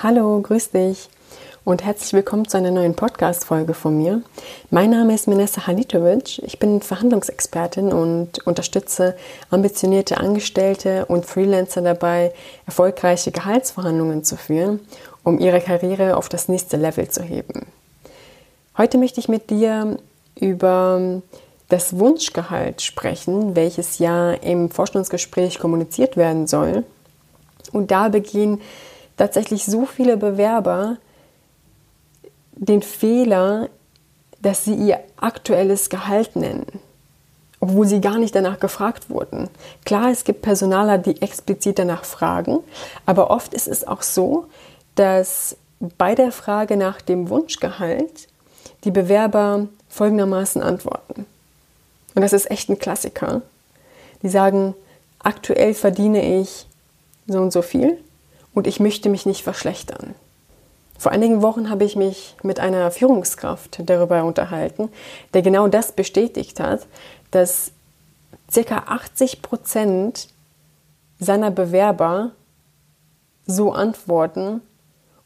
Hallo, grüß dich und herzlich willkommen zu einer neuen Podcast-Folge von mir. Mein Name ist Menessa Halitovic. Ich bin Verhandlungsexpertin und unterstütze ambitionierte Angestellte und Freelancer dabei, erfolgreiche Gehaltsverhandlungen zu führen, um ihre Karriere auf das nächste Level zu heben. Heute möchte ich mit dir über das Wunschgehalt sprechen, welches ja im Vorstellungsgespräch kommuniziert werden soll. Und da beginnen tatsächlich so viele Bewerber den Fehler, dass sie ihr aktuelles Gehalt nennen, obwohl sie gar nicht danach gefragt wurden. Klar, es gibt Personaler, die explizit danach fragen, aber oft ist es auch so, dass bei der Frage nach dem Wunschgehalt die Bewerber folgendermaßen antworten. Und das ist echt ein Klassiker. Die sagen, aktuell verdiene ich so und so viel und ich möchte mich nicht verschlechtern. Vor einigen Wochen habe ich mich mit einer Führungskraft darüber unterhalten, der genau das bestätigt hat, dass ca. 80 Prozent seiner Bewerber so antworten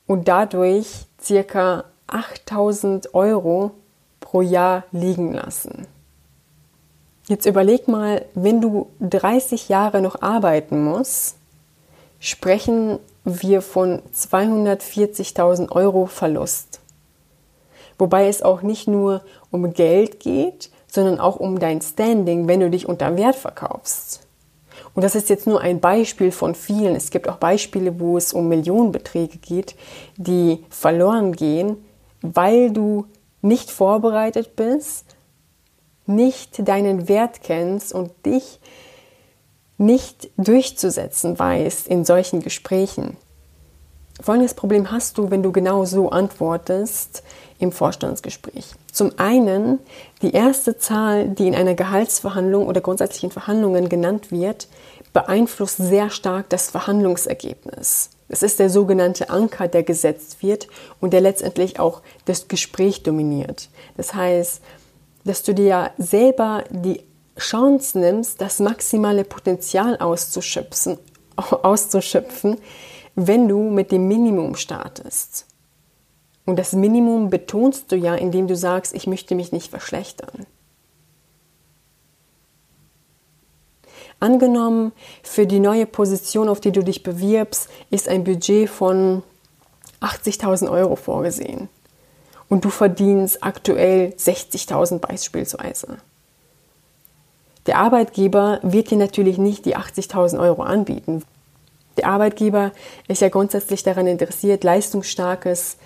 und dadurch ca. 8000 Euro pro Jahr liegen lassen. Jetzt überleg mal, wenn du 30 Jahre noch arbeiten musst, sprechen wir von 240.000 Euro Verlust. Wobei es auch nicht nur um Geld geht, sondern auch um dein Standing, wenn du dich unter Wert verkaufst. Und das ist jetzt nur ein Beispiel von vielen. Es gibt auch Beispiele, wo es um Millionenbeträge geht, die verloren gehen, weil du nicht vorbereitet bist, nicht deinen Wert kennst und dich nicht durchzusetzen weißt in solchen Gesprächen. Folgendes Problem hast du, wenn du genau so antwortest im Vorstandsgespräch. Zum einen, die erste Zahl, die in einer Gehaltsverhandlung oder grundsätzlich in Verhandlungen genannt wird, beeinflusst sehr stark das Verhandlungsergebnis. Es ist der sogenannte Anker, der gesetzt wird und der letztendlich auch das Gespräch dominiert. Das heißt, dass du dir selber die Chance nimmst, das maximale Potenzial auszuschöpfen, auszuschöpfen, wenn du mit dem Minimum startest. Und das Minimum betonst du ja, indem du sagst, ich möchte mich nicht verschlechtern. Angenommen, für die neue Position, auf die du dich bewirbst, ist ein Budget von 80.000 Euro vorgesehen. Und du verdienst aktuell 60.000 beispielsweise. Der Arbeitgeber wird dir natürlich nicht die 80.000 Euro anbieten. Der Arbeitgeber ist ja grundsätzlich daran interessiert, leistungsstarkes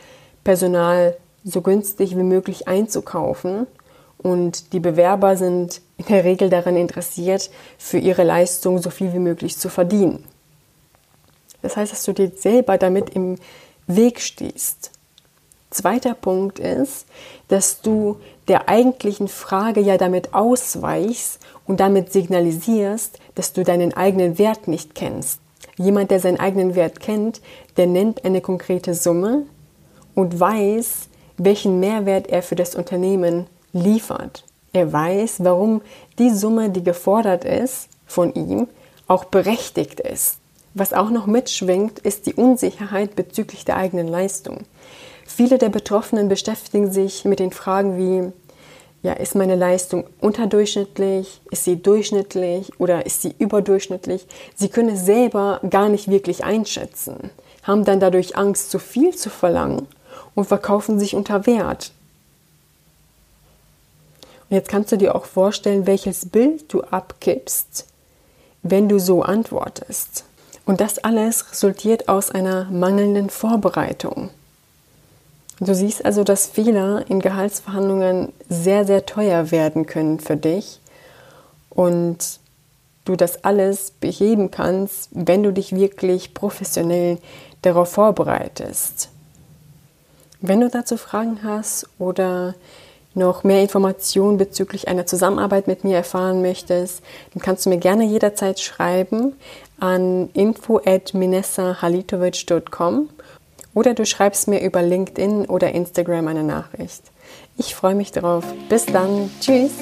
Personal so günstig wie möglich einzukaufen. Und die Bewerber sind in der Regel daran interessiert, für ihre Leistung so viel wie möglich zu verdienen. Das heißt, dass du dir selber damit im Weg stehst. Zweiter Punkt ist, dass du der eigentlichen Frage ja damit ausweichst und damit signalisierst, dass du deinen eigenen Wert nicht kennst. Jemand, der seinen eigenen Wert kennt, der nennt eine konkrete Summe und weiß, welchen Mehrwert er für das Unternehmen liefert. Er weiß, warum die Summe, die gefordert ist von ihm, auch berechtigt ist. Was auch noch mitschwingt, ist die Unsicherheit bezüglich der eigenen Leistung. Viele der Betroffenen beschäftigen sich mit den Fragen wie, ja, ist meine Leistung unterdurchschnittlich, ist sie durchschnittlich oder ist sie überdurchschnittlich? Sie können es selber gar nicht wirklich einschätzen, haben dann dadurch Angst, zu viel zu verlangen und verkaufen sich unter Wert. Und jetzt kannst du dir auch vorstellen, welches Bild du abgibst, wenn du so antwortest. Und das alles resultiert aus einer mangelnden Vorbereitung. Du siehst also, dass Fehler in Gehaltsverhandlungen sehr, sehr teuer werden können für dich und du das alles beheben kannst, wenn du dich wirklich professionell darauf vorbereitest. Wenn du dazu Fragen hast oder noch mehr Informationen bezüglich einer Zusammenarbeit mit mir erfahren möchtest, dann kannst du mir gerne jederzeit schreiben an info at minessahalitovic.com oder du schreibst mir über LinkedIn oder Instagram eine Nachricht. Ich freue mich drauf. Bis dann. Tschüss.